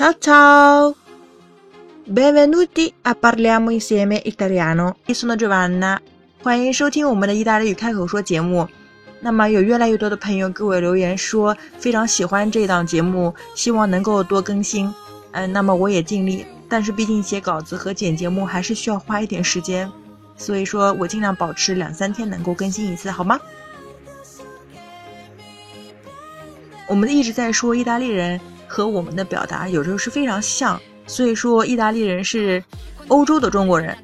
Ciao ciao! Benvenuti a parliamo insieme italiano. Io sono Giovanna. 欢迎收听我们的意大利语开口说节目。那么有越来越多的朋友给我留言说非常喜欢这档节目，希望能够多更新。嗯，那么我也尽力，但是毕竟写稿子和剪节目还是需要花一点时间，所以说我尽量保持两三天能够更新一次，好吗？我们一直在说意大利人和我们的表达有时候是非常像，所以说意大利人是欧洲的中国人，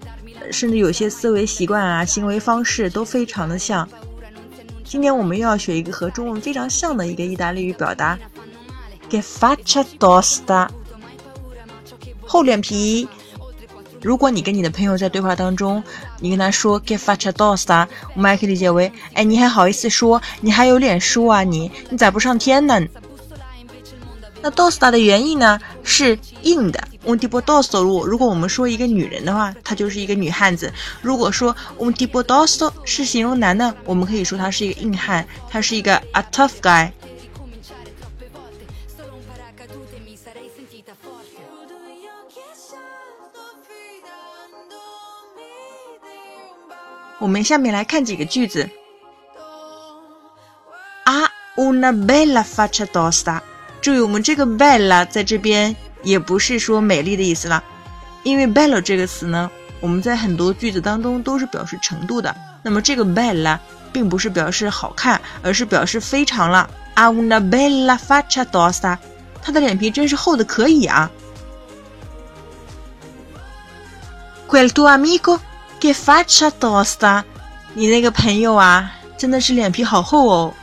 甚至有些思维习惯啊、行为方式都非常的像。今天我们又要学一个和中文非常像的一个意大利语表达，che faccia tosta，厚脸皮。如果你跟你的朋友在对话当中，你跟他说 che faccia tosta，我们还可以理解为，哎，你还好意思说，你还有脸说啊，你你咋不上天呢？那 tosta 的原意呢是硬的。un tipo tosto，如果如果我们说一个女人的话，她就是一个女汉子。如果说 un tipo tosto 是形容男的，我们可以说他是一个硬汉，他是一个 a tough guy。我们下面来看几个句子。Ha una bella faccia tosta。注意，我们这个 bella 在这边。也不是说美丽的意思了，因为 bella 这个词呢，我们在很多句子当中都是表示程度的。那么这个 bella 并不是表示好看，而是表示非常了。A una bella faccia tosta，他的脸皮真是厚的可以啊。Quel tuo amico che faccia tosta，你那个朋友啊，真的是脸皮好厚哦。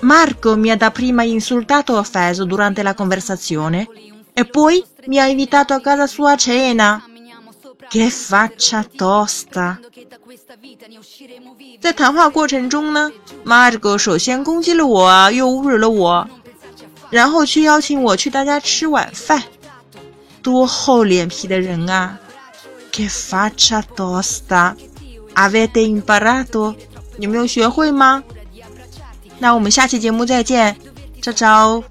Marco mi ha dapprima insultato o offeso durante la conversazione e poi mi ha invitato a casa sua a cena. Che faccia tosta！在谈话过程中呢，Marco 首先攻击了我，又侮辱了我，然后去邀请我去他家吃晚饭，多厚脸皮的人啊！Che faccia tosta！Avete imparato？你没有学会吗？ 那我们下期节目再见，招招。